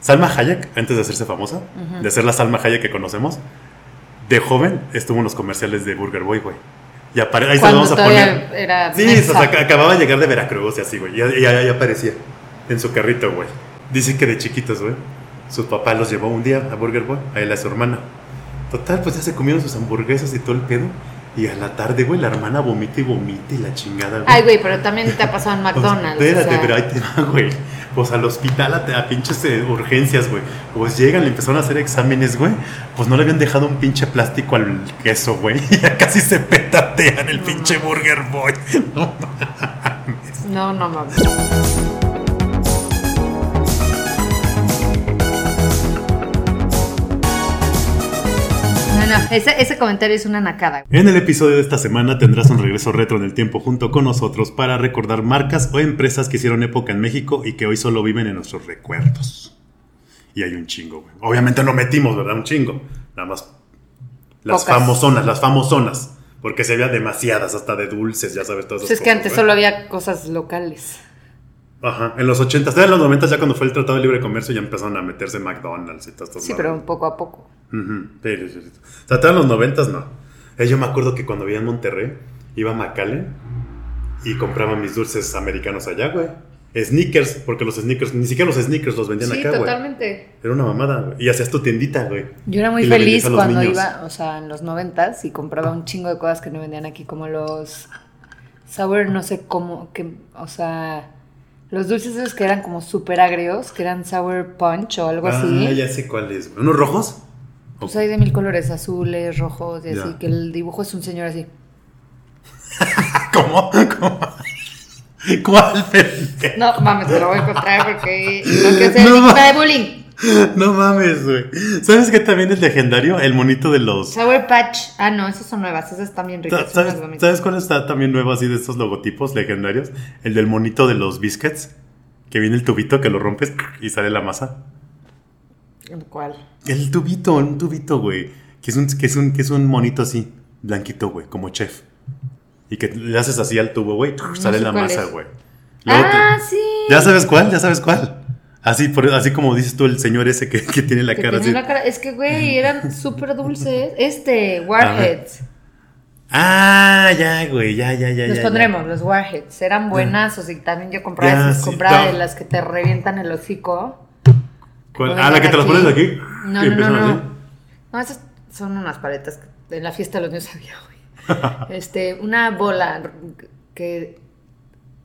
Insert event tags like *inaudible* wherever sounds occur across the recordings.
Salma Hayek, antes de hacerse famosa, de ser la Salma Hayek que conocemos, de joven estuvo en los comerciales de Burger Boy, güey. Y apare- ahí se vamos a poner. era Sí, o sea, ac- acababa de llegar de Veracruz y así, güey. Y ahí aparecía en su carrito, güey. Dicen que de chiquitos, güey. Su papá los llevó un día a Burger Boy, a él a su hermana. Total, pues ya se comieron sus hamburguesas y todo el pedo. Y a la tarde, güey, la hermana vomita y vomita y la chingada, güey. Ay, güey, pero también te ha pasado en *laughs* Pues, McDonald's. espérate, o sea, pero ahí te va, güey. Pues al hospital, a, a pinches eh, urgencias, güey. Pues llegan, le empezaron a hacer exámenes, güey. Pues no le habían dejado un pinche plástico al queso, güey. Y *laughs* ya casi se petatean el pinche Burger Boy. *laughs* No mames. No, no mames. No, ese, ese comentario es una nacada. En el episodio de esta semana tendrás un regreso retro en el tiempo junto con nosotros para recordar marcas o empresas que hicieron época en México y que hoy solo viven en nuestros recuerdos. Y hay un chingo, güey. Obviamente no metimos, ¿verdad? Un chingo. Nada más las Pocas. famosonas, las famosonas. Porque se había demasiadas, hasta de dulces, ya sabes, todas Pues esas es que antes güey. solo había cosas locales. Ajá, en los 80, en los 90 ya cuando fue el Tratado de Libre Comercio ya empezaron a meterse McDonald's y todas estas Sí, pero poco a poco. Ujú, sí, sí, sí, sí. O sea, en los noventas no. Eh, yo me acuerdo que cuando vivía en Monterrey, iba a McAllen y compraba mis dulces americanos allá, güey. Sneakers, porque los sneakers, ni siquiera los sneakers los vendían Sí, acá, güey. totalmente. Era una mamada, güey. Y hacías tu tiendita, güey. Yo era muy Y feliz cuando niños. iba, o sea, en los noventas y compraba un chingo de cosas que no vendían aquí, como los sour, no sé cómo, que, o sea, los dulces esos que eran como súper agrios, que eran sour punch o algo Ah, así. ya sé cuáles. ¿Unos rojos? Pues hay de mil colores, azules, rojos, y así, que el dibujo es un señor así. *laughs* ¿Cómo? ¿Cómo? ¿Cuál, pendejo? No, mames, te lo voy a encontrar porque no quiero ser No, de bullying. No mames, güey. ¿Sabes qué también es legendario? El monito de los... Sour Patch. Ah, no, esas son nuevas, esas están bien ricas. ¿Sabes. ¿Sabes cuál está también nuevo así de estos logotipos legendarios? El del monito de los biscuits. Que viene el tubito que lo rompes y sale la masa. ¿Cuál? El tubito, un tubito, güey. Que es un, que es un, que es un monito así, blanquito, güey, como chef. Y que le haces así al tubo, güey, sale la masa, güey. Ah, te- sí. ¿Ya sabes cuál? ¿Ya sabes cuál? Así, por- así como dices tú, el señor ese que, que tiene la Que cara tenía así. la cara- Es que, güey, eran súper dulces. Este, *laughs* Warheads. Ah, ya, güey, ya, ya, ya. Los ya, pondremos, los Warheads. Eran buenazos y también yo compraba Ya, esas, sí, compraba no. de las que te revientan el hocico. ¿Cuál? Ah, la que te las pones aquí. No, no, no, no. No, esas son unas paletas que en la fiesta de los niños había, güey. *laughs* Este, una bola que,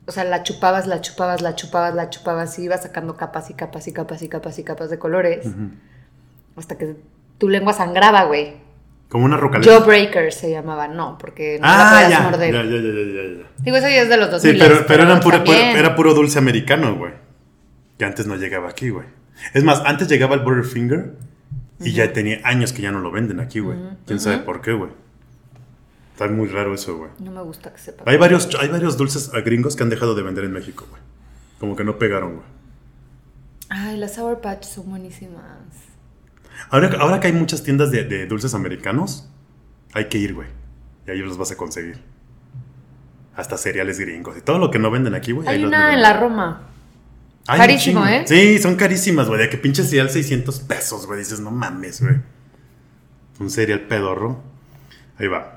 o sea, la chupabas, la chupabas, la chupabas, la chupabas y ibas sacando capas y capas y capas y capas y capas de colores hasta que tu lengua sangraba, güey. Como una rocaleta. Jawbreaker se llamaba, no, porque no la Ah, podías ya. morder. Ya, ya, ya, ya, ya, ya. Digo, eso ya es de los 2000. Sí, pero, pero, eran puro, era puro dulce americano, güey. Que antes no llegaba aquí, güey. Es más, antes llegaba el Butterfinger y ya tenía años que ya no lo venden aquí, güey. ¿Quién sabe por qué, güey? Está muy raro eso, güey. No me gusta que sepa. Hay varios, hay varios dulces a gringos que han dejado de vender en México, güey. Como que no pegaron, güey. Ay, las Sour Patch son buenísimas. Ahora, ahora que hay muchas tiendas de, de dulces americanos, hay que ir, güey. Y ahí los vas a conseguir. Hasta cereales gringos y todo lo que no venden aquí, güey. ahí Hay una venden. en la Roma. Un Carísimo. ¿eh? Sí, son carísimas, güey. De que pinche cereal 600 pesos, güey. Dices, no mames, güey. Un cereal pedorro. Ahí va.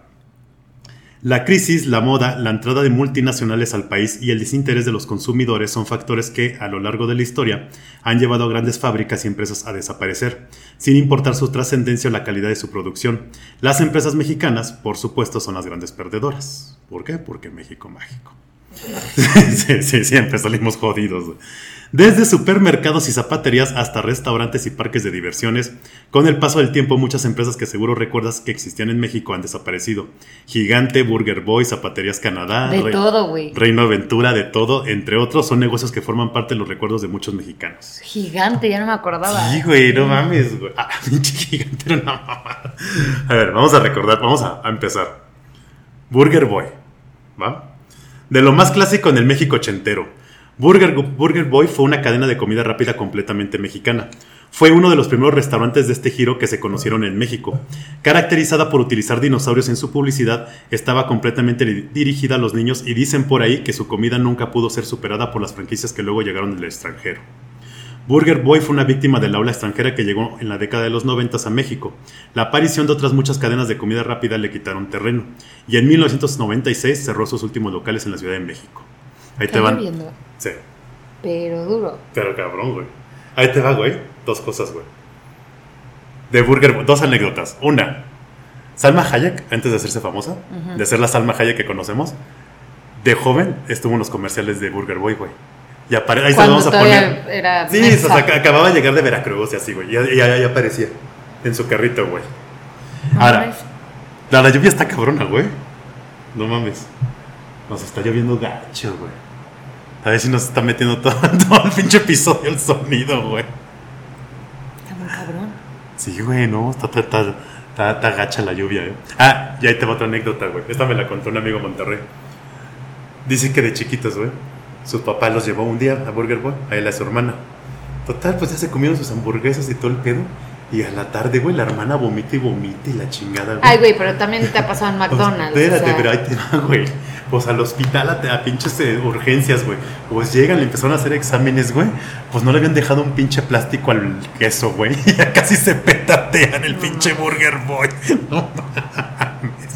La crisis, la moda, la entrada de multinacionales al país y el desinterés de los consumidores son factores que, a lo largo de la historia, han llevado a grandes fábricas y empresas a desaparecer, sin importar su trascendencia o la calidad de su producción. Las empresas mexicanas, por supuesto, son las grandes perdedoras. ¿Por qué? Porque México mágico. *laughs* sí, sí, siempre salimos jodidos. Desde supermercados y zapaterías hasta restaurantes y parques de diversiones, con el paso del tiempo muchas empresas que seguro recuerdas que existían en México han desaparecido. Gigante, Burger Boy, Zapaterías Canadá, De Re- todo, güey. Reino Aventura, de todo, entre otros, son negocios que forman parte de los recuerdos de muchos mexicanos. Gigante, ya no me acordaba. Sí, güey, no mames, güey. Ah, *laughs* pinche gigante era una mamada. A ver, vamos a recordar, vamos a, a empezar. Burger Boy, ¿va? De lo más clásico en el México ochentero. Burger, Burger Boy fue una cadena de comida rápida completamente mexicana. Fue uno de los primeros restaurantes de este giro que se conocieron en México. Caracterizada por utilizar dinosaurios en su publicidad, estaba completamente di- dirigida a los niños y dicen por ahí que su comida nunca pudo ser superada por las franquicias que luego llegaron del extranjero. Burger Boy fue una víctima del aula extranjera que llegó en la década de los 90 a México. La aparición de otras muchas cadenas de comida rápida le quitaron terreno. Y en 1996 cerró sus últimos locales en la Ciudad de México. Ahí te van. Sí, pero duro. pero cabrón, güey. Ahí te va, güey. Dos cosas, güey. De Burger Boy, dos anécdotas. Una, Salma Hayek, antes de hacerse famosa, de ser la Salma Hayek que conocemos, de joven estuvo en los comerciales de Burger Boy, güey. Y ahí se lo vamos a poner. era Sí, o sea, ac- acababa de llegar de Veracruz y así, güey. Y ya aparecía en su carrito, güey. No Ahora, mames. la lluvia está cabrona, güey. No mames. Nos está lloviendo gacho, güey. A ver si nos está metiendo todo, *laughs* todo el pinche episodio el sonido, güey. Está muy cabrón. Sí, güey, no, está, está, está, está- está gacha la lluvia, eh. Ah, y ahí te va otra anécdota, güey. Esta me la contó un amigo Monterrey. Dice que de chiquitos, güey, su papá los llevó un día a Burger Boy, a él a su hermana. Total, pues ya se comieron sus hamburguesas y todo el pedo. Y a la tarde, güey, la hermana vomita y vomita y la chingada, güey. Ay, güey, pero también te ha pasado en *laughs* McDonald's. espérate, o sea, pero ahí te va, güey. Pues al hospital, a, a pinches eh, urgencias, güey. Pues llegan, le empezaron a hacer exámenes, güey. Pues no le habían dejado un pinche plástico al queso, güey. Y *laughs* ya casi se petatean el pinche Burger Boy. *laughs* No,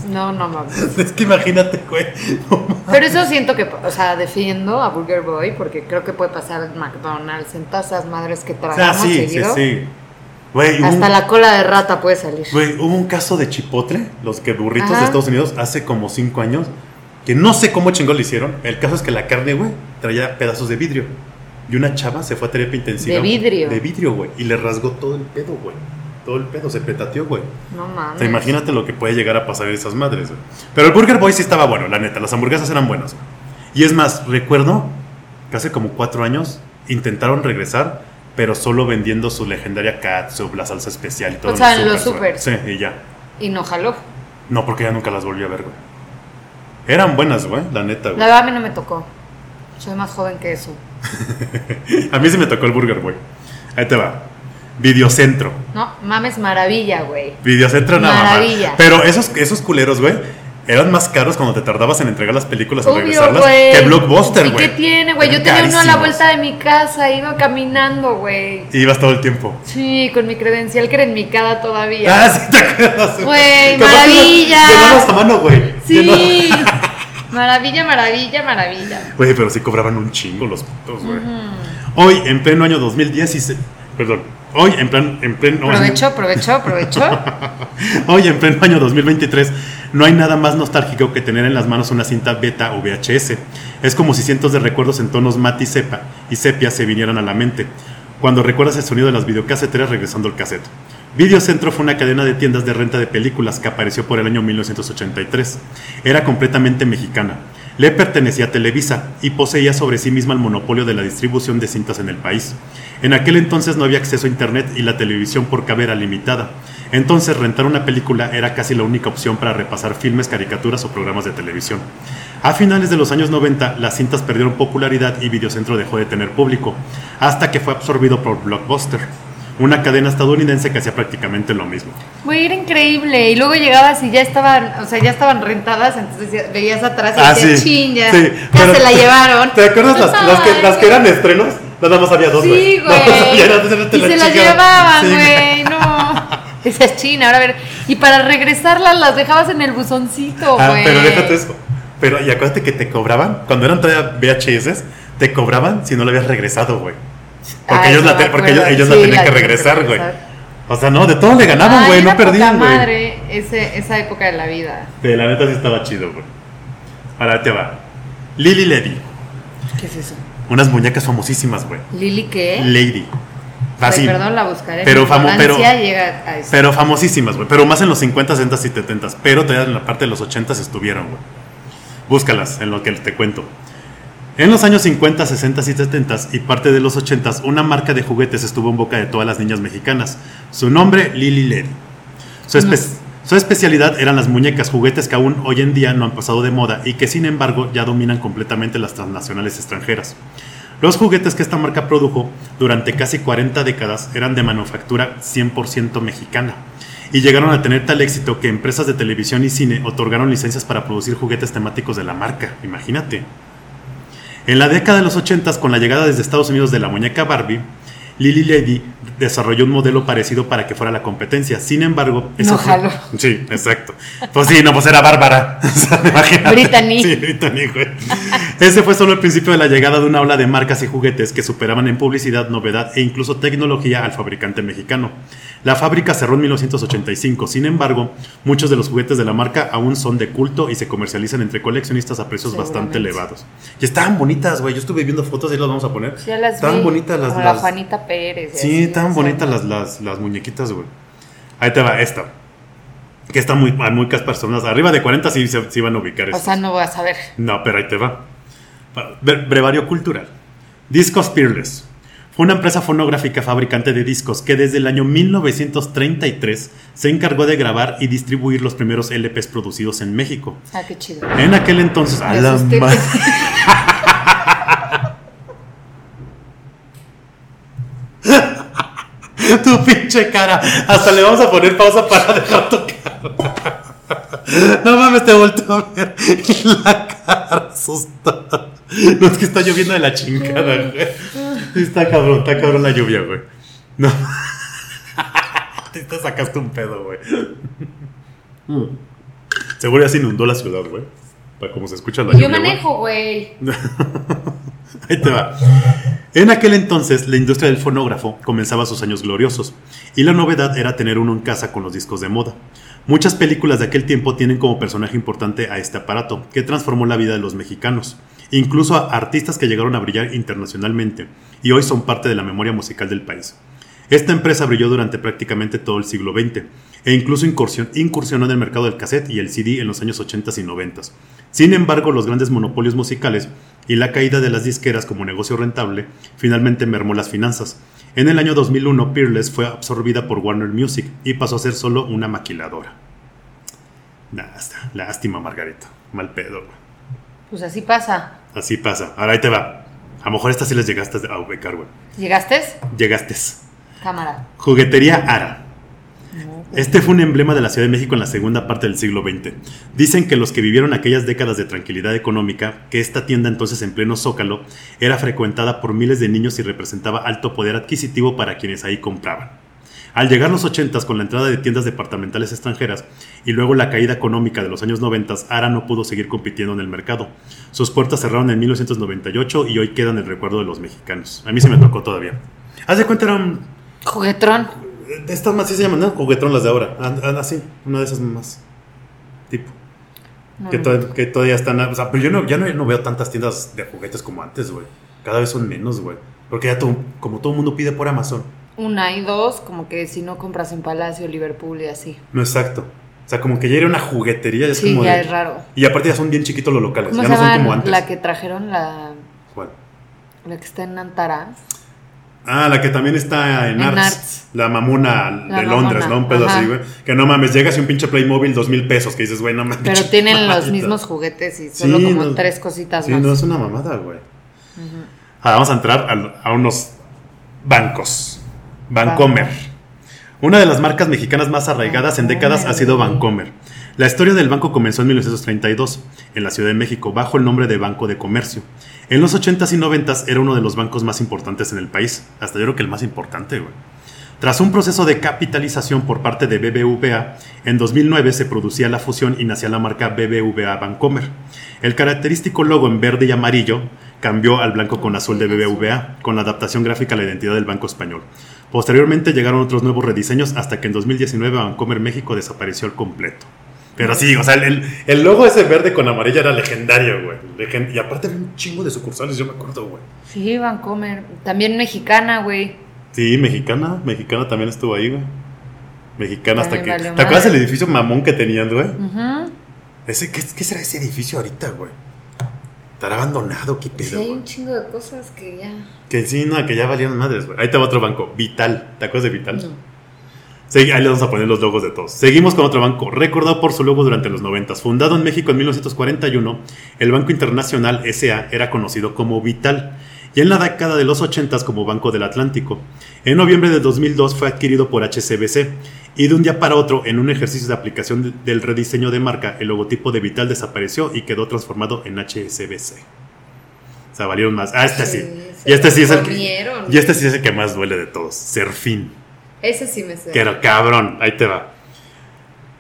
No, no mames. es que imagínate, güey. No. Pero eso siento que, o sea, defiendo a Burger Boy porque creo que puede pasar en McDonald's, en todas esas madres que O tragamos sea, sí, sí, seguido. sí. Hasta un, la cola de rata puede salir. güey, hubo un caso de chipotle, los que burritos Ajá. de Estados Unidos, hace como cinco años, que no sé cómo chingón lo hicieron. El caso es que la carne, güey, traía pedazos de vidrio. Y una chava se fue a terapia intensiva. ¿De vidrio? De vidrio, güey. Y le rasgó todo el pedo, güey. Todo el pedo, se petateó, güey. No O mames. sea, imagínate lo que puede llegar a pasar en esas madres, güey. Pero el Burger Boy sí estaba bueno, la neta. Las hamburguesas eran buenas. güey. Y es más, recuerdo que hace como cuatro años intentaron regresar, pero solo vendiendo su legendaria catsup, la salsa especial y todo. O sea, en los güey. Sí, y ya. Y no jaló. No, porque ya nunca las volví a ver, güey. Eran buenas, güey, la neta, La güey. verdad a mí no me tocó. Soy más joven que eso. *laughs* A mí sí me tocó el Burger Boy. Ahí te va. Videocentro. No, mames, maravilla, güey. Videocentro nada más. Maravilla. Pero esos, esos culeros, güey, eran más caros cuando te tardabas en entregar las películas Obvio, regresarlas que Blockbuster, ¿Y güey. qué tiene, güey? Yo tenía uno a la vuelta de mi casa, iba caminando, güey. Y ibas todo el tiempo. Sí, con mi credencial que era en mi cara todavía. Ah, sí, te acuerdas. Güey, maravilla. Llenabas a mano, güey. Sí. *laughs* Maravilla, maravilla, maravilla. Güey, pero sí cobraban un chingo los putos, güey. Hoy, en pleno año 2010, y se- perdón, hoy en plan, en pleno, Aprovecho, aprovecho, aprovecho. *laughs* hoy en pleno año 2023, no hay nada más nostálgico que tener en las manos una cinta beta o VHS. Es como si cientos de recuerdos en tonos mate y sepa y sepia se vinieran a la mente. Cuando recuerdas el sonido de las videocaseteras regresando al cassette. Videocentro fue una cadena de tiendas de renta de películas que apareció por el año 1983. Era completamente mexicana. Le pertenecía a Televisa y poseía sobre sí misma el monopolio de la distribución de cintas en el país. En aquel entonces no había acceso a internet y la televisión por cable era limitada. Entonces rentar una película era casi la única opción para repasar filmes, caricaturas o programas de televisión. A finales de los años 90, las cintas perdieron popularidad y Videocentro dejó de tener público, hasta que fue absorbido por Blockbuster, una cadena estadounidense que hacía prácticamente lo mismo. Güey, era increíble. Y luego llegabas y ya estaban, o sea, ya estaban rentadas, entonces veías atrás y Ah, decías, sí, ya, sí, ya pero- se la llevaron. ¿Te acuerdas las, las que, las que eran estrenos? Nada más había dos, Sí, güey. *laughs* dos, te Y se las llevaban, Sí, güey, no. *laughs* Esa es China, ahora a ver. Y para regresarlas las dejabas en el buzoncito, Ah, güey. pero déjate eso. Pero, y acuérdate que te cobraban, cuando eran todavía VHS, te cobraban si no lo habías regresado, güey. Porque Ah, ellos, la, porque ellos, ellos Sí, la tenían la que regresar, güey. O sea, no, de todo le ganaban, güey, no perdían, güey. madre ese, esa época de la vida. De la neta sí estaba chido, güey. Ahora te va. Lily Lady. ¿Qué es eso? Unas muñecas famosísimas, güey. ¿Lili qué? Lady. Ay, Fácil. perdón, la buscaré. Pero famo- pero- llega a eso. Pero famosísimas, güey. Pero más en los 50, 60 y 70. Pero todavía en la parte de los 80 estuvieron, güey. Búscalas en lo que te cuento. En los años 50, 60 y 70 y parte de los 80, una marca de juguetes estuvo en boca de todas las niñas mexicanas. Su nombre, Lily Lady. Su, espe- su especialidad eran las muñecas, juguetes que aún hoy en día no han pasado de moda y que sin embargo ya dominan completamente las transnacionales extranjeras. Los juguetes que esta marca produjo durante casi 40 décadas eran de manufactura 100% mexicana y llegaron a tener tal éxito que empresas de televisión y cine otorgaron licencias para producir juguetes temáticos de la marca, imagínate. En la década de los 80, con la llegada desde Estados Unidos de la muñeca Barbie, Lily Lady desarrolló un modelo parecido para que fuera la competencia. Sin embargo, No fue- jaló. Sí, exacto. Pues sí, no, pues era Bárbara. *laughs* O sea. Brittany. Sí, Brittany, güey. Ese fue solo el principio de la llegada de una ola de marcas y juguetes que superaban en publicidad, novedad e incluso tecnología al fabricante mexicano. La fábrica cerró en 1985, sin embargo, muchos de los juguetes de la marca aún son de culto y se comercializan entre coleccionistas a precios bastante elevados. Y estaban bonitas, güey. Yo estuve viendo fotos y las vamos a poner. Sí, ya las vi, bonitas las, la Juanita Pérez. Sí, sea, bonitas las, las, las muñequitas, güey. Ahí te va esta. Que está muy, hay muchas personas. Arriba de 40 sí se sí van a ubicar O sea, no vas a ver. No, pero ahí te va. Brevario cultural. Discos Peerless. Fue una empresa fonográfica fabricante de discos que desde el año 1933 se encargó de grabar y distribuir los primeros LPs producidos en México. Ah, qué chido. En aquel entonces, a la *laughs* tu pinche cara. Hasta le vamos a poner pausa para dejar tu cara. *laughs* No mames, te volteo a ver la cara asustada. *laughs* No es que está lloviendo de la chingada, güey. Sí, Está cabrón, está cabrón la lluvia, güey. No. *laughs* Te te sacaste un pedo, güey. Seguro ya se inundó la ciudad, güey. Para como se escucha la Yo lluvia. güey. manejo, güey. *laughs* Ahí te va. En aquel entonces, la industria del fonógrafo comenzaba sus años gloriosos, y la novedad era tener uno en casa con los discos de moda. Muchas películas de aquel tiempo tienen como personaje importante a este aparato, que transformó la vida de los mexicanos, incluso a artistas que llegaron a brillar internacionalmente, y hoy son parte de la memoria musical del país. Esta empresa brilló durante prácticamente todo el siglo XX e incluso incursion- incursionó en el mercado del cassette y el CD en los años 80 y 90. Sin embargo, los grandes monopolios musicales y la caída de las disqueras como negocio rentable finalmente mermó las finanzas. En el año 2001, Peerless fue absorbida por Warner Music y pasó a ser solo una maquiladora. Lástima, lástima Margarita. Mal pedo. Pues así pasa. Así pasa. Ahora ahí te va. A lo mejor esta sí les llegaste a ubicar, güey. ¿Llegaste? Llegaste. Cámara. Juguetería Ara. No. Este fue un emblema de la Ciudad de México en la segunda parte del siglo XX. Dicen que los que vivieron aquellas décadas de tranquilidad económica, que esta tienda entonces en pleno zócalo era frecuentada por miles de niños y representaba alto poder adquisitivo para quienes ahí compraban. Al llegar los 80 con la entrada de tiendas departamentales extranjeras y luego la caída económica de los años 90, Ara no pudo seguir compitiendo en el mercado. Sus puertas cerraron en 1998 y hoy quedan el recuerdo de los mexicanos. A mí se me tocó todavía. Haz de cuenta, eran Juguetrón. de estas más sí se llaman, ¿no? Juguetrón las de ahora. Así, una de esas más. Tipo. No, Que, todavía están. O sea, pero yo no, ya no, no veo tantas tiendas de juguetes como antes, güey. Cada vez son menos, güey. Porque ya todo, como todo el mundo pide por Amazon. Una y dos, como que si no compras en Palacio, Liverpool y así. No exacto. O sea, como que ya era una juguetería. Es Sí, como ya de- es raro. Y aparte ya son bien chiquitos los locales. ¿Cómo Ya se no son como antes. la que trajeron, la, ¿Cuál? la que está en Antara? Ah, la que también está en, En Arts. Arts. La mamona La de Londres, ¿no? Un pedo ajá. así, güey. Que no mames, llegas y un pinche Playmobil dos mil pesos. Que dices, güey, no mames. Pero tienen los mismos juguetes y solo Sí, como no- tres cositas Sí, más. no es una mamada, güey. Ah, vamos a entrar a, a unos bancos. Bancomer. Una de las marcas mexicanas más arraigadas en décadas ha sido Bancomer. La historia del banco comenzó en 1932, en la Ciudad de México, bajo el nombre de Banco de Comercio. En los 80s y 90s era uno de los bancos más importantes en el país, hasta yo creo que el más importante, güey. Tras un proceso de capitalización por parte de BBVA, en 2009 se producía la fusión y nacía la marca BBVA Bancomer. El característico logo en verde y amarillo cambió al blanco con azul de BBVA, con la adaptación gráfica a la identidad del Banco Español. Posteriormente llegaron otros nuevos rediseños hasta que en 2019 Bancomer México desapareció al completo. Pero sí, o sea, el, el logo ese verde con amarillo era legendario, güey. Legen- y aparte había un chingo de sucursales, yo me acuerdo, güey. Sí, Vancomer. También mexicana, güey. Sí, mexicana, mexicana también estuvo ahí, güey. Mexicana hasta que. ¿Te acuerdas el edificio mamón que tenían, güey? Ujú. Ese, ¿qué, qué será ese edificio ahorita, güey? ¿Estará abandonado? ¿Qué Sí, pedo? hay güey? un chingo de cosas que ya. Que sí, no, que ya valían madres, güey. Ahí te va otro banco, Vital. ¿Te acuerdas de Vital? No. Sí, ahí le vamos a poner los logos de todos. Seguimos con otro banco, recordado por su logo durante los 90. Fundado en México en 1941, el Banco Internacional SA era conocido como Vital y en la década de los 80 como Banco del Atlántico. En noviembre de 2002 fue adquirido por HCBC y de un día para otro, en un ejercicio de aplicación de- del rediseño de marca, el logotipo de Vital desapareció y quedó transformado en HSBC. O sea, valieron más. Ah, este sí. Sí, y este sí es el que, y este sí es el que más duele de todos. Serfín. Ese sí me sé. Era cabrón, ahí te va.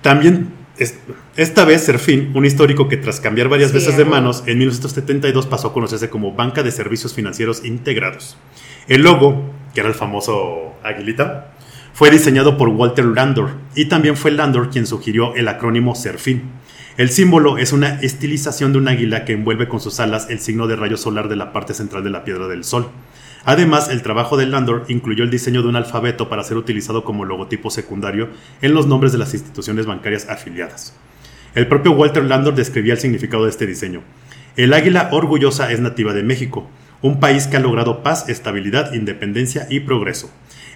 También, es- esta vez Serfín, un histórico que tras cambiar varias Sí, veces de manos, en 1972 pasó a conocerse como Banca de Servicios Financieros Integrados. El logo, que era el famoso aguilita, fue diseñado por Walter Landor y también fue Landor quien sugirió el acrónimo Serfín. El símbolo es una estilización de un águila que envuelve con sus alas el signo de rayo solar de la parte central de la piedra del sol. Además, el trabajo de Landor incluyó el diseño de un alfabeto para ser utilizado como logotipo secundario en los nombres de las instituciones bancarias afiliadas. El propio Walter Landor describía el significado de este diseño. El águila orgullosa es nativa de México, un país que ha logrado paz, estabilidad, independencia y progreso.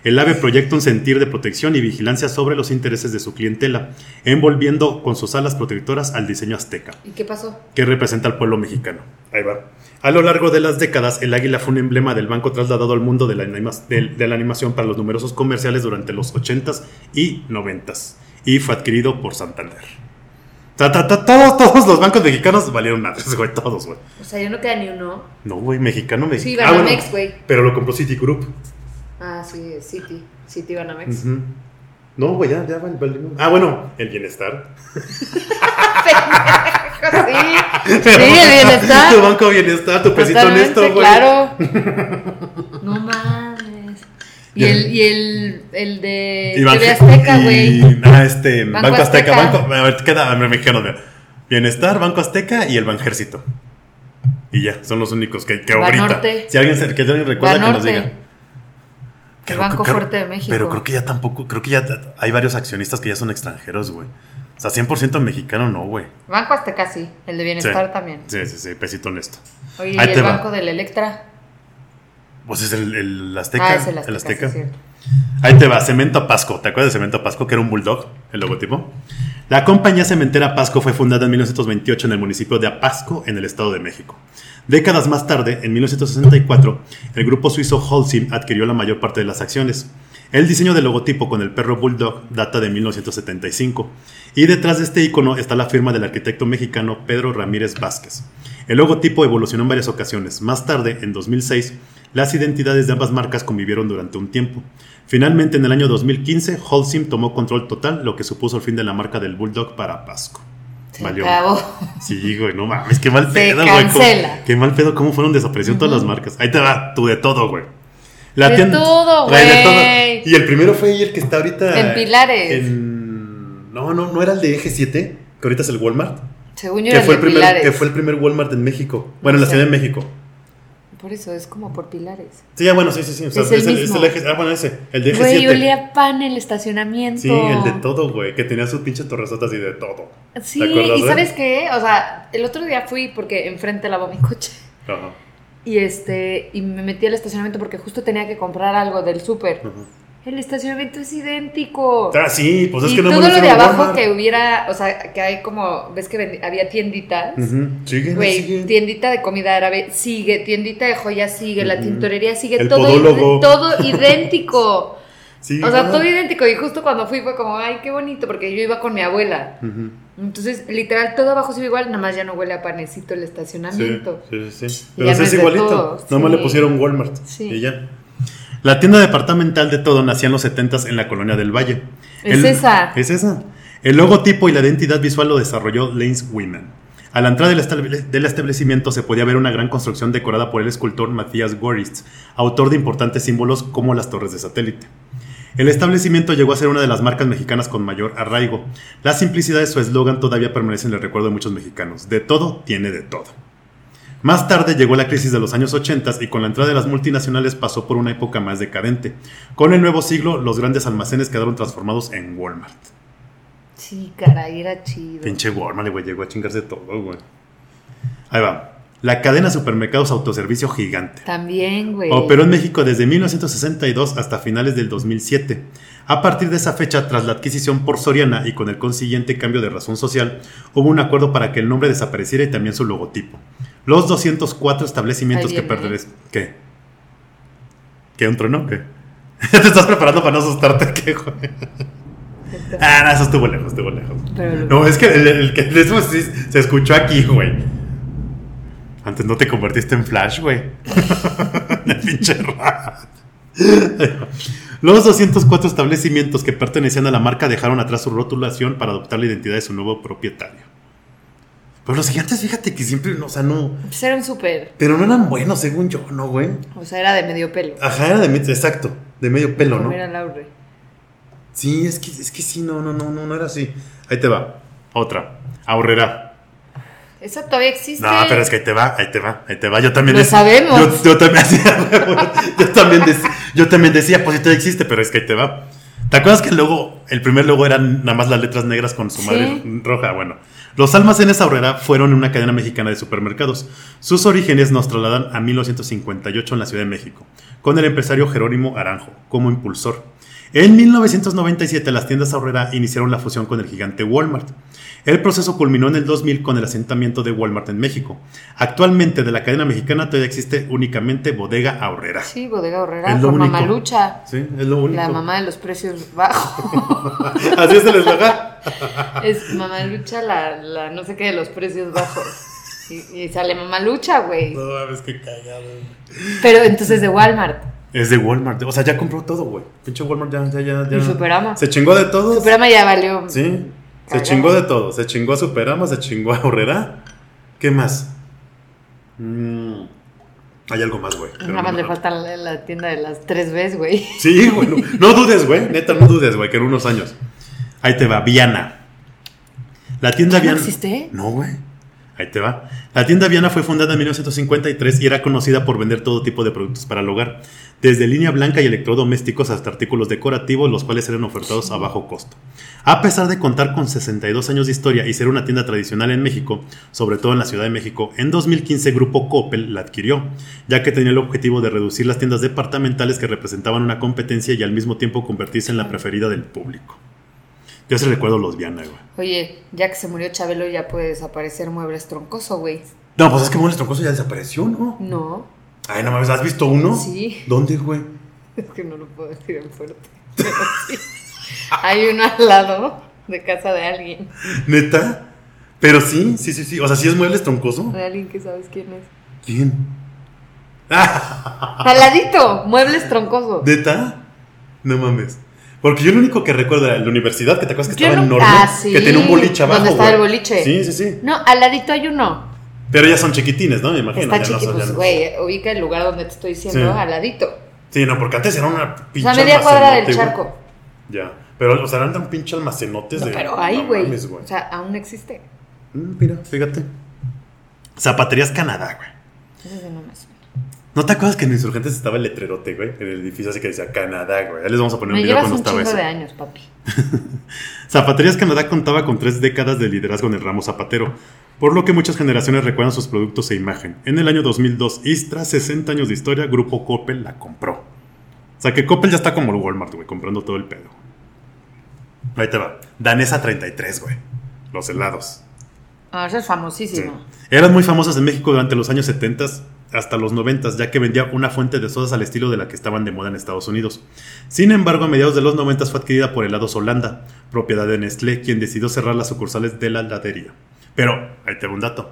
El ave proyecta un sentir de protección y vigilancia sobre los intereses de su clientela, envolviendo con sus alas protectoras al diseño azteca ¿Y qué pasó? que representa al pueblo mexicano. Ahí va. A lo largo de las décadas, el águila fue un emblema del banco trasladado al mundo de la, anima- del- de la animación para los numerosos comerciales durante los 80s y 90s y fue adquirido por Santander. Ta, ta, ta, todos, todos los bancos mexicanos valieron madres, *laughs* güey, todos, güey. O sea, yo no queda ni uno. No, güey, mexicano, Sí, mexicano. Banamex, güey. pero lo compró Citigroup. Ah, sí, City. City Banamex. Ujú. No, güey, ya, ya, vale, vale. Ah, bueno, el bienestar. *laughs* sí. *laughs* Sí, el bienestar. tu banco bienestar, tu pesito Totalmente, honesto, güey. claro. *laughs* No mames. Y el, y el, el de Y TV Azteca, güey. Ah, este, Banco Banco, Azteca. Azteca. Banco, a ver, queda mexicano. mira. Bienestar, Banco Azteca y el Banjército. Y ya, son los únicos que, que ahorita. Banorte. Si alguien, se, que alguien recuerda que nos Banorte. El Banco Fuerte de México. Pero creo que ya tampoco, creo que ya hay varios accionistas que ya son extranjeros, güey. O sea, 100% mexicano no, güey. Banco Azteca sí. El de Bienestar Sí. también. Sí, sí, sí, pesito honesto. Oye, y Ahí el te va. Banco del Electra. Pues es el, el Azteca. ah, es el Azteca. sí, cierto. Ahí te va, Cemento Pasco. ¿Te acuerdas de Cemento Pasco? Que era un bulldog, el logotipo. La compañía cementera Pasco fue fundada en 1928 en el municipio de Apasco, en el Estado de México. Décadas más tarde, en 1964, el grupo suizo Holcim adquirió la mayor parte de las acciones. El diseño del logotipo con el perro bulldog data de 1975. Y detrás de este icono está la firma del arquitecto mexicano Pedro Ramírez Vázquez. El logotipo evolucionó en varias ocasiones. Más tarde, en 2006, las identidades de ambas marcas convivieron durante un tiempo. Finalmente, en el año 2015, Holcim tomó control total, lo que supuso el fin de la marca del Bulldog para Pasco. Se Valió. acabó. *laughs* Sí, güey, no mames, qué mal pedo, güey. cómo-. Qué mal pedo, cómo fueron desapareciendo todas las marcas. Ahí te va, tú de todo, güey. La De todo, de todo. güey. Y el primero fue el que está ahorita. En Pilares. en- No, no, no era el de Eje 7, que ahorita es el Walmart. Según yo Que era fue, el primer, Pilares. que fue el primer Walmart en México. Bueno, en la. Ciudad de México. Por eso es como por Pilares. Sí, ya, bueno, sí, sí, sí. O sea, Es el es, el, es mismo. el eje. Ah, bueno, ese. El de Eje Güey, 7. olía pan el estacionamiento. Sí, el de todo, güey. Que tenía su pinche torresotas y de todo. Sí, ¿Te acuerdas, y? ¿sabes qué? O sea, el otro día fui porque enfrente lavó mi coche. Ajá. Y este, y me metí al estacionamiento porque justo tenía que comprar algo del súper. ajá. El estacionamiento es idéntico. Ah, sí, pues es y que no todo lo de abajo Walmart. que hubiera, o sea, que hay como, ves que había tienditas. Ujú. Siguen, Güey, siguen. tiendita de comida árabe sigue, tiendita de joyas sigue, la tintorería sigue, El todo, podólogo. id- todo idéntico. *laughs* Sí, o sea, todo idéntico. Y justo cuando fui fue como, ay, qué bonito, porque yo iba con mi abuela. Entonces, literal, todo abajo ve igual, nada más ya no huele a panecito el estacionamiento. sí, sí, sí. Pero no es es igualito. Nomás sí. le pusieron Walmart. Sí. Y ya. La tienda departamental de todo nacía en los 70s en la colonia del Valle. Es esa. Es esa. El logotipo y la identidad visual lo desarrolló Lanes Women. A la entrada del establecimiento se podía ver una gran construcción decorada por el escultor Matías Goritz, autor de importantes símbolos como las torres de satélite. El establecimiento llegó a ser una de las marcas mexicanas con mayor arraigo. La simplicidad de su eslogan todavía permanece en el recuerdo de muchos mexicanos. De todo tiene de todo. Más tarde llegó la crisis de los años 80 y con la entrada de las multinacionales pasó por una época más decadente. Con el nuevo siglo, los grandes almacenes quedaron transformados en Walmart. Sí, caray, era chido. Pinche Walmart, güey, llegó a chingarse todo, güey. Ahí va. La cadena de supermercados autoservicio gigante. También, güey. Operó en México desde 1962 hasta finales del 2007. A partir de esa fecha, tras la adquisición por Soriana y con el consiguiente cambio de razón social, hubo un acuerdo para que el nombre desapareciera y también su logotipo. Los 204 establecimientos que viene. pertenecen... ¿Qué? ¿Qué? ¿Un trueno? ¿Qué? *laughs* ¿Te estás preparando para no asustarte? *laughs* ¿Qué, güey? Ah, no, eso estuvo lejos, estuvo lejos. No, es que el, el que eso sí se escuchó aquí, güey. Antes no te convertiste en Flash, güey. *laughs* El pinche rat. Los 204 establecimientos que pertenecían a la marca dejaron atrás su rotulación para adoptar la identidad de su nuevo propietario. Pero los gigantes, fíjate que siempre, o sea, no. Pues era un súper. Pero no eran buenos, según yo, ¿no, güey? O sea, era de medio pelo. Ajá, era de medio, exacto, de medio pelo, ¿no? Mira Laure. Sí, es que, es que sí, no, no, no, no, no era así. Ahí te va. Otra. Ahorrera. Eso todavía existe. No, pero es que ahí te va, ahí te va, ahí te va. Yo también Lo dec- sabemos. Yo, yo también, *laughs* yo, también dec- yo también decía, pues sí todavía existe, pero es que ahí te va. ¿Te acuerdas que el logo, el primer logo eran nada más las letras negras con su Sí. madre roja? Bueno, los almacenes Aurrera fueron una cadena mexicana de supermercados. Sus orígenes nos trasladan a 1958 en la Ciudad de México, con el empresario Jerónimo Aranjo como impulsor. En 1997 las tiendas Aurrera iniciaron la fusión con el gigante Walmart. El proceso culminó en el 2000 con el asentamiento de Walmart en México. Actualmente de la cadena mexicana todavía existe únicamente Bodega Aurrera. Sí, Bodega Horrera Es lo con. Mamalucha. Sí, es lo único. La mamá de los precios bajos. *laughs* Así es el eslogan. es Mamalucha la, la no sé qué de los precios bajos. Y, y sale Mamalucha, güey. No mames, qué cagado. Pero entonces de Walmart. Es de Walmart. O sea, ya compró todo, güey. Pinche Walmart ya, ya, ya. ya. Y Superama. Se chingó de todo. Superama ya valió. Sí. Se chingó de todo. Se chingó a Superama, se chingó a Aurrera. ¿Qué más? Mm, Hay algo más, güey. Nada más le falta la, la tienda de las tres veces, güey. Sí, güey. No, no dudes, güey. Neta, no dudes, güey, que en unos años. Ahí te va, Viana. La tienda ¿Ya no Viana. existe? No, güey. Ahí te va. La tienda Viana fue fundada en 1953 y era conocida por vender todo tipo de productos para el hogar, desde línea blanca y electrodomésticos hasta artículos decorativos, los cuales eran ofertados a bajo costo. A pesar de contar con 62 años de historia y ser una tienda tradicional en México, sobre todo en la Ciudad de México, en 2015 Grupo Coppel la adquirió, ya que tenía el objetivo de reducir las tiendas departamentales que representaban una competencia y al mismo tiempo convertirse en la preferida del público. Yo se recuerdo los Viana, güey. Oye, ya que se murió Chabelo, ya puede desaparecer Muebles Troncoso, güey. No, pues es que Muebles Troncoso ya desapareció, ¿no? No, Ay, no mames, ¿has visto uno? Sí. ¿Dónde, güey? es que no lo puedo decir en fuerte. Pero sí. Hay uno al lado de casa de alguien. ¿Neta? Pero sí, sí, sí, sí. O sea, sí es Muebles Troncoso. De alguien que sabes quién es. ¿Quién? Ah, *laughs* Al ladito, Muebles Troncoso. ¿Neta? No mames. Porque yo lo único que recuerdo era la universidad, que te acuerdas que Yo estaba no- enorme. ah, sí, Que tenía un boliche abajo. donde estaba güey. el boliche. Sí, sí, sí. No, al ladito hay uno. Pero ya son chiquitines, ¿no? Me imagino. Está ya no son- ya pues, no- güey, ubica el lugar donde te estoy diciendo, Sí. al ladito. Sí, no, porque antes era una O pinche sea, media cuadra del güey. charco. Ya. Pero, o sea, eran tan pinche almacenotes No, de. pero ahí, güey. o sea, aún existe. Mm, Mira, fíjate. Zapaterías Canadá, güey. No me suena. ¿No te acuerdas que en Insurgentes estaba el letrerote, güey? En el edificio así que decía Canadá, güey. Ahí les vamos a poner Me un video cuando un estaba eso. de años, papi. *laughs* Zapaterías Canadá contaba con tres décadas de liderazgo en el ramo zapatero, por lo que muchas generaciones recuerdan sus productos e imagen. En el año 2002, y tras 60 años de historia, Grupo Coppel la compró. O sea que Coppel ya está como el Walmart, güey, comprando todo el pedo. Ahí te va. Danesa 33, güey. Los helados. Ah, ese es Sí. famosísimo. Eran muy famosas en México durante los años 70 hasta los 90, ya que vendía una fuente de sodas al estilo de la que estaban de moda en Estados Unidos. Sin embargo, a mediados de los 90 fue adquirida por Helados Holanda, propiedad de Nestlé, quien decidió cerrar las sucursales de la heladería. Pero, ahí te un dato.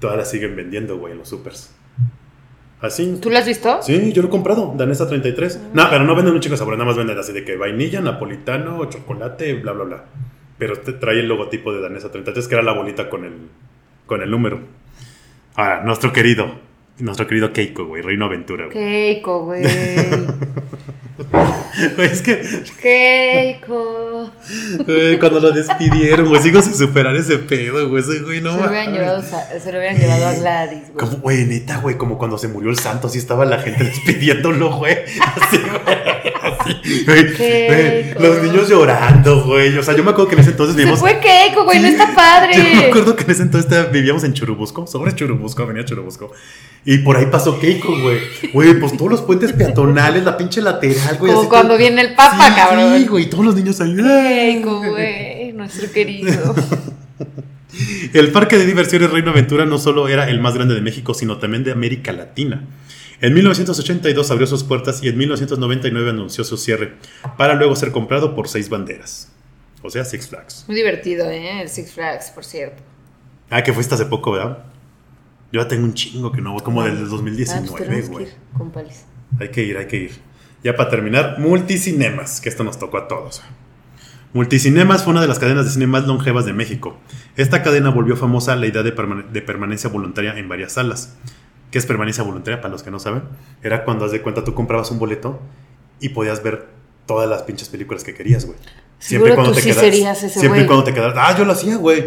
Todas las siguen vendiendo, güey, en los supers. Así. ¿Tú lo has visto? Sí, yo lo he comprado, Danesa 33. No, pero no venden un chico sabor, nada más venden así de que vainilla, napolitano, chocolate, bla, bla, bla. Pero te trae el logotipo de Danesa 33, que era la bolita con el, con el número. Ahora, nuestro querido, nuestro querido Keiko, güey, Reino Aventura. güey. Keiko, güey. *laughs* *laughs* Güey, es que Keiko. güey, cuando lo despidieron, güey, sigo sin superar ese pedo, güey, ese güey, no se, lo hubieran llevado, se lo hubieran llevado a Gladys, güey. Como, güey, neta, güey, como cuando se murió el santo, así estaba la gente despidiéndolo, güey. Así, güey, así, güey, Keiko. Los niños llorando, güey. O sea, yo me acuerdo que en ese entonces Se vivimos. fue Keiko, güey, no está Yo me padre. acuerdo que en ese entonces vivíamos en Churubusco, sobre Churubusco, avenida Churubusco. Y por ahí pasó Keiko, güey. Güey, pues todos los puentes peatonales, la pinche lateral, güey. Como así cuando viene el Papa, Sí, cabrón. Sí, güey, todos los niños ahí. Keiko, güey, nuestro querido. *laughs* El parque de diversiones Reino Aventura no solo era el más grande de México, sino también de América Latina. En 1982 abrió sus puertas y en 1999 anunció su cierre, para luego ser comprado por seis banderas. O sea, Six Flags. Muy divertido, ¿eh? El Six Flags, por cierto. Ah, que fuiste hace poco, ¿verdad? Yo ya tengo un chingo que no voy, como desde el Ah, pues 2019, tenemos que güey. Hay que ir, hay que ir. Ya para terminar, Multicinemas, que esto nos tocó a todos. Multicinemas fue una de las cadenas de cine más longevas de México. Esta cadena volvió famosa la idea de, permane- de permanencia voluntaria en varias salas. ¿Qué es permanencia voluntaria? Para los que no saben, era cuando, haz de cuenta, tú comprabas un boleto y podías ver todas las pinches películas que querías, güey. Seguro tú sí serías ese Siempre y güey. cuando te quedaras. Ah, yo lo hacía, güey.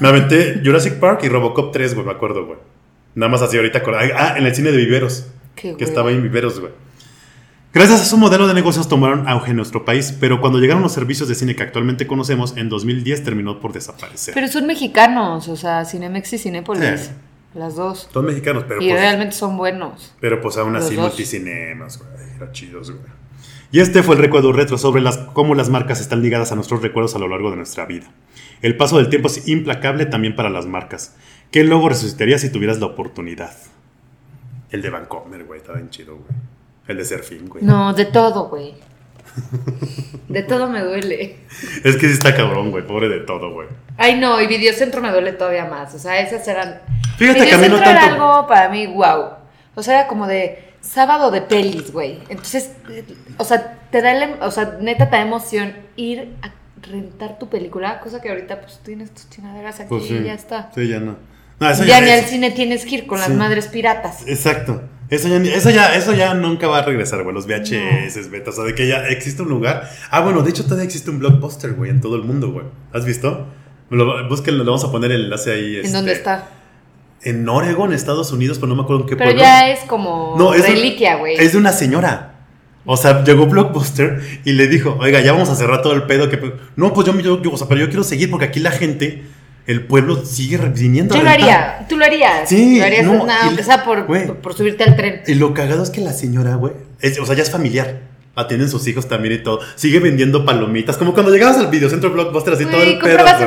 Me aventé Jurassic Park y Robocop 3, güey, me acuerdo, güey. Nada más así ahorita. Ah, en el cine de Viveros. Qué que hueva. estaba ahí en Viveros, güey. Gracias a su modelo de negocios tomaron auge en nuestro país, pero cuando llegaron los servicios de cine que actualmente conocemos, en 2010 terminó por desaparecer. Pero son mexicanos, o sea, Cinemex y Cinépolis. Sí. Las dos. Son mexicanos, pero y pues, realmente son buenos. pero pues aún así multicinemas, güey. Eran chidos, güey. Y este fue el recuerdo retro sobre las, cómo las marcas están ligadas a nuestros recuerdos a lo largo de nuestra vida. El paso del tiempo es implacable también para las marcas. ¿Qué logo resucitaría si tuvieras la oportunidad? El de Vancomer, güey, estaba bien chido, güey. El de Serfín, güey. No, de todo, güey. De todo me duele. Es que sí está cabrón, güey, pobre de todo, güey. Ay, no, y Videocentro me duele todavía más. O sea, esas eran. Fíjate que a mí no era algo para mí, wow. O sea, era como de sábado de pelis, güey. Entonces, o sea, te da, el- o sea, neta te da emoción ir a rentar tu película, cosa que ahorita pues tienes tus chingaderas aquí Pues sí. y ya está. Sí, ya no. No, eso ya ni es- al cine tienes que ir con las madres piratas. Exacto. Eso ya, eso, ya, eso ya nunca va a regresar, güey. Los VHS, beta. O sea, de que ya existe un lugar. Ah, bueno, de hecho todavía existe un blockbuster, güey, en todo el mundo, güey. ¿Has visto? Lo, búsquenlo, le vamos a poner el enlace ahí. ¿En este, dónde está? En Oregon, Estados Unidos, pero no me acuerdo en qué Pero pueblo. ya es como No, es reliquia, güey. Es de una señora. O sea, llegó Blockbuster y le dijo, oiga, ya vamos a cerrar todo el pedo. Que... No, pues yo, yo, yo- o sea, pero yo quiero seguir porque aquí la gente, el pueblo sigue viniendo a Yo lo haría, tú lo harías. Sí, lo harías no, nada, sea por, subirte al tren. Y lo cagado es que la señora, güey, o sea, ya es familiar. Atienden sus hijos también y todo. Sigue vendiendo palomitas. Como cuando llegabas al videocentro Blockbuster, así todo Güey, el pedo. comprabas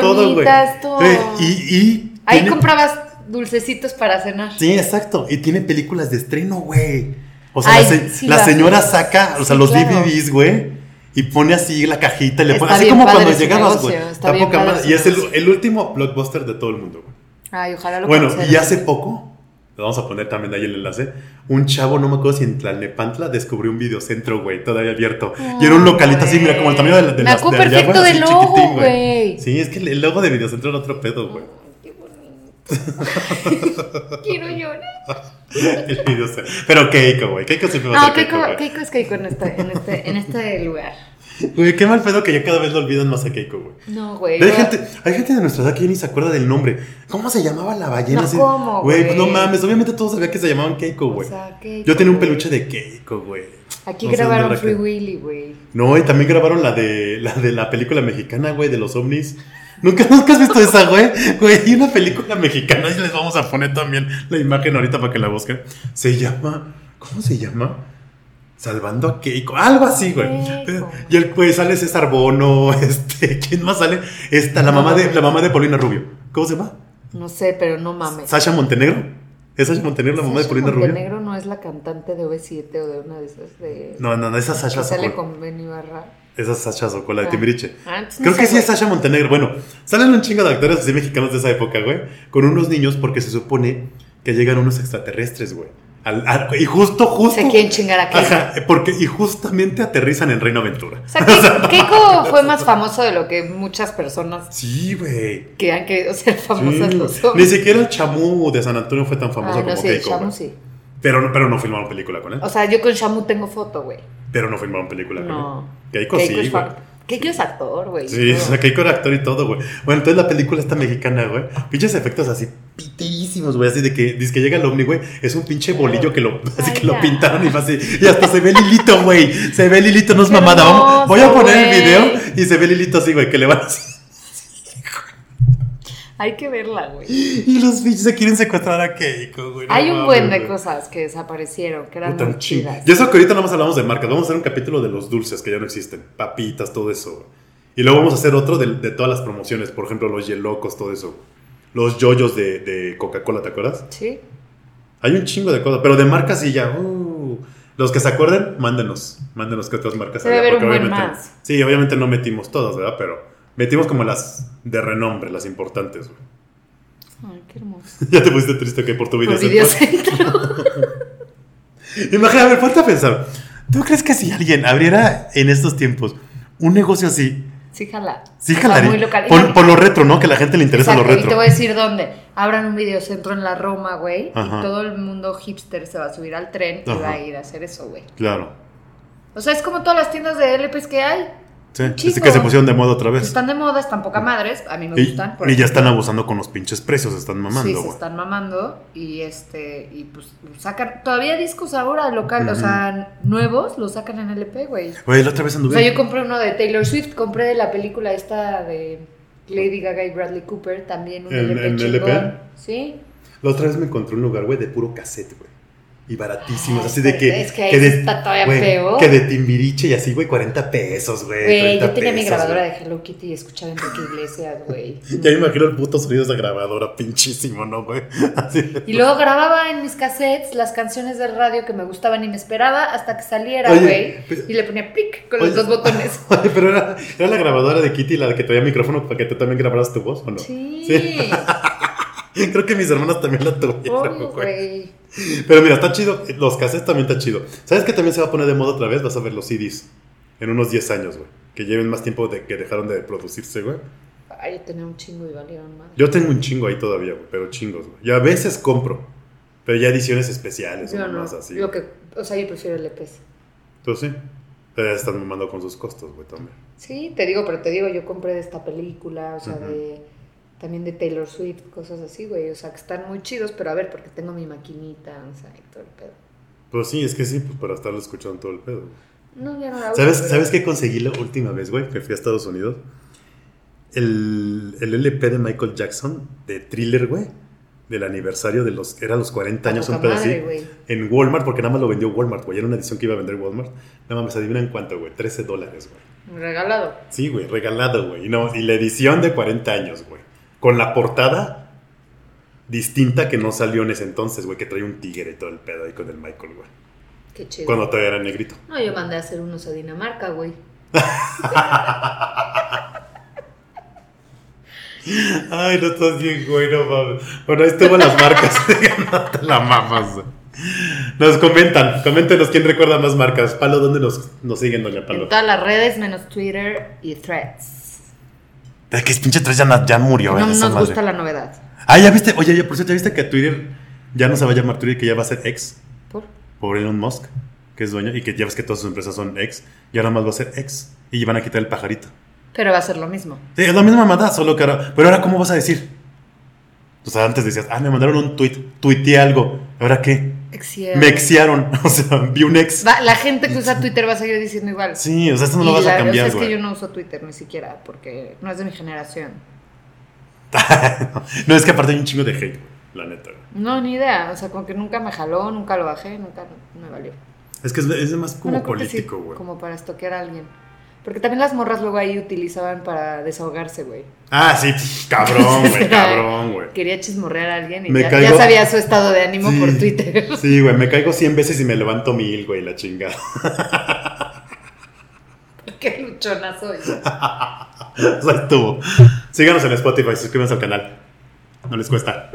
Todo, güey. palomitas, todo. Eh, y, y Ahí tiene- comprabas dulcecitos para cenar. Sí, exacto. Y tiene películas de estreno, güey. O sea, Ay, la, se- sí la lo hace. señora saca, o sea, Sí, los claro. DVDs, güey. Y pone así la cajita y le Está pone. Así como cuando llegabas, güey. está Está poca madre. Y es el, el último blockbuster de todo el mundo, güey. Ay, ojalá lo Bueno, y hace poco, le vamos a poner también ahí el enlace, un chavo, no me acuerdo si en Tlalnepantla, descubrió un videocentro, güey, todavía abierto. y era un localito así, mira, como el tamaño de, la- de Me las de perfecto del logo, güey. Sí, es que el logo de videocentro era otro pedo, güey. *laughs* Quiero llorar. *laughs* Pero Keiko, güey, Keiko siempre va a No, ser Keiko, Keiko. Keiko es Keiko en este, en este, en este lugar. Güey, qué mal pedo que ya cada vez lo olvidan más a Keiko, güey. No, güey. Hay yo- gente, hay gente de nuestra edad que ya ni se acuerda del nombre. ¿Cómo se llamaba la ballena? No, ¿cómo, Güey, güey? no mames, obviamente todos sabían que se llamaban Keiko, O güey. sea, Keiko, Yo tenía un peluche de Keiko, güey. Aquí No grabaron Free Willy, güey. No, y también grabaron la de la de la película mexicana, güey, de los ovnis. ¿Nunca, nunca has visto esa, güey? Güey, hay una película mexicana y les vamos a poner también la imagen ahorita para que la busquen. Se llama, ¿cómo se llama? Salvando a Keiko, algo así, güey. Keiko. Y el pues sale César Bono, *laughs* este, ¿quién más sale? Esta, la mamá de la mamá de Paulina Rubio. ¿Cómo se llama? No sé, pero no mames. Sasha Montenegro. ¿Es Sasha Montenegro la mamá de Sasha Paulina Rubio? Montenegro no es la cantante de OV7 o de una de esas de... No, no, no, esa es Sasha sale Sokol. con Benny Barra. Esa es Sasha Sokol, la de Ah. Timbiriche. Ah, no Creo que sé, sí es. Sasha Montenegro. Bueno, salen un chingo de actores así mexicanos de esa época, güey, con unos niños porque se supone que llegan unos extraterrestres, güey. Al- al- y justo, justo. Se quieren chingar a Keiko. Ajá, porque, y justamente aterrizan en Reino Aventura. O sea, Keiko, *laughs* Keiko fue más famoso de lo que muchas personas Sí, güey. que han querido ser famosas Sí. lo Ni siquiera el Chamú de San Antonio fue tan famoso Ah, no como sé, Keiko. Shamu güey. sí. Pero, no- pero no filmaron película con él. O sea, yo con Shamu tengo foto, güey. Pero no filmaron película con No. él. Keiko, sí, es güey. Keiko es actor, güey. Sí, o sea, Keiko era actor y todo, güey. Bueno, entonces la película está mexicana, güey. Pinches efectos así piterísimos, güey. Así de que, dice que llega el ovni, güey. Es un pinche bolillo que lo, así Ay, que lo pintaron y así. Y hasta se ve Lilito, güey. Se ve Lilito, no es mamada. Vamos- voy a poner el video y se ve Lilito así, güey, que le van así. Hay que verla, güey. *gasps* Y los pinches se quieren secuestrar a Keiko, güey. no Hay un buen de cosas que desaparecieron, que eran chingo. chidas. Y eso que ahorita nada más hablamos de marcas. Vamos a hacer un capítulo de los dulces que ya no existen. Papitas, todo eso. Y luego vamos a hacer otro de, de todas las promociones. Por ejemplo, los yelocos, todo eso. Los yoyos de, de Coca-Cola, ¿te acuerdas? Sí. Hay un chingo de cosas. Pero de marcas sí ya. uh. los que se acuerden, mándenos. Mándenos qué otras marcas Debe había, haber un buen más. Sí, obviamente no metimos todas, ¿verdad? Pero metimos como las de renombre, las importantes. güey. Ay, qué hermoso. *laughs* ya te pusiste triste que por tu video. Por videocentro. *laughs* Imagina, a ver, ponte a pensar. ¿Tú crees que si alguien abriera en estos tiempos un negocio así, Sí, jala. sí jalaría? muy local. Por, por lo retro, ¿no? Que a la gente le interesa Exacto, lo Y te retro. voy a decir dónde. Abran un videocentro en la Roma, güey. Y todo el mundo hipster se va a subir al tren y va a ir a hacer eso, güey. Claro. O sea, es como todas las tiendas de LPs que hay. Sí, que se pusieron de moda otra vez. Están de moda, están poca madres. A mí me Y, gustan. y ya están abusando con los pinches precios, están Sí, mamando, se güey. están mamando y este y pues sacan todavía discos ahora local, o sea, nuevos los sacan en LP, güey. Güey, la otra vez O anduve. sea, yo compré uno de Taylor Swift, compré de la película esta de Lady Gaga y Bradley Cooper, también un ¿En- LP en. LP? Sí. La otra vez me encontré un lugar, güey, de puro cassette, güey. Y baratísimos, así de que. Es que ahí de, está todavía güey, peor. Que de Timbiriche y así, güey, 40 pesos, güey. Güey, 30 yo tenía mi grabadora güey. de Hello Kitty y escuchaba Enrique Iglesias, güey. *laughs* Ya me imagino el puto sonido de esa grabadora, pinchísimo, ¿no, güey? *laughs* Así. Y luego grababa en mis cassettes las canciones del radio que me gustaban y me esperaba hasta que saliera, Oye, güey. pero- Y le ponía pic con los dos botones. *laughs* Oye, pero era, era la grabadora de Kitty la que traía micrófono para que tú también grabaras tu voz, ¿o no? Sí. Creo que mis hermanas también la tuvieron, güey. Pero mira, está chido. Los cassettes también está chido. ¿Sabes qué también se va a poner de moda otra vez? Vas a ver los CDs. En unos 10 años, güey. Que lleven más tiempo de que dejaron de producirse, güey. Ay, yo tenía un chingo y valieron madre. Yo tengo un chingo ahí todavía, güey. Pero chingos, güey. Y a veces compro. Pero ya ediciones especiales Yo o no. más así. Lo que, o sea, yo prefiero el EPs. Tú sí. Pero ya están mamando con sus costos, güey, también. Sí, te digo, pero te digo, yo compré de esta película, o sea, de también de Taylor Swift, cosas así, güey. O sea, que están muy chidos, pero a ver, porque tengo mi maquinita, o sea, y todo el pedo. Pues sí, es que sí, pues para estarlo escuchando todo el pedo. No, ya no la ¿Sabes, pero- ¿Sabes qué conseguí la última vez, güey? Que fui a Estados Unidos. El, el LP de Michael Jackson, de Thriller, güey. Del aniversario de los. Era los 40 años, un güey. En Walmart, porque nada más lo vendió Walmart, güey. Era una edición que iba a vender Walmart. Nada más, adivinan cuánto, güey. 13 dólares, güey. Regalado. Sí, güey, regalado, güey. No, y la edición de 40 años, güey. Con la portada distinta que no salió en ese entonces, güey. Que traía un tigre y todo el pedo ahí con el Michael, güey. Qué chido. Cuando todavía era negrito. No, yo mandé a hacer unos a Dinamarca, güey. *laughs* Ay, no estás bien, güey, no mames. Bueno, ahí estuvo las marcas. *laughs* no te la mamas. güey. Nos comentan, coméntenos quién recuerda más marcas. Palo, ¿dónde nos, nos siguen, doña En Palo? todas las redes, menos Twitter y Threads. Es que es pinche 3 ya, ya murió, No esa nos madre. gusta la novedad. Ah, ya viste, oye, ya, por cierto, ¿ya viste que Twitter ya no se va a llamar Twitter, que ya va a ser X? ¿Por? Por Elon Musk, que es dueño, y que ya ves que todas sus empresas son X. Y ahora más va a ser X. Y van a quitar el pajarito. Pero va a ser lo mismo. Sí, es la misma mamada, solo que ahora. Pero ahora, ¿cómo vas a decir? O sea, antes decías, ah, me mandaron un tweet, tuiteé algo. ¿Ahora qué? Me exiaron. *laughs* O sea, vi un ex. Va- la gente que usa Twitter va a seguir diciendo igual. Sí, o sea, esto no lo vas la- a o sea, cambiar, es que yo no uso Twitter ni siquiera, porque no es de mi generación. *laughs* no, es que aparte hay un chingo de hate, la neta. güey. No, ni idea. O sea, como que nunca me jaló, nunca lo bajé, nunca me valió. Es que es, es más como Bueno, sí, político, güey. como para estoquear a alguien. Porque también las morras luego ahí utilizaban para desahogarse, güey. Ah, sí, cabrón, güey, *laughs* cabrón, güey. Quería chismorrear a alguien y Me ya, caigo- ya sabía su estado de ánimo Sí. por Twitter. *laughs* Sí, güey, me caigo 100 veces y me levanto mil, güey, la chingada. *laughs* Qué luchona soy. sea, estuvo. Síganos en Spotify, suscríbanse al canal. No les cuesta.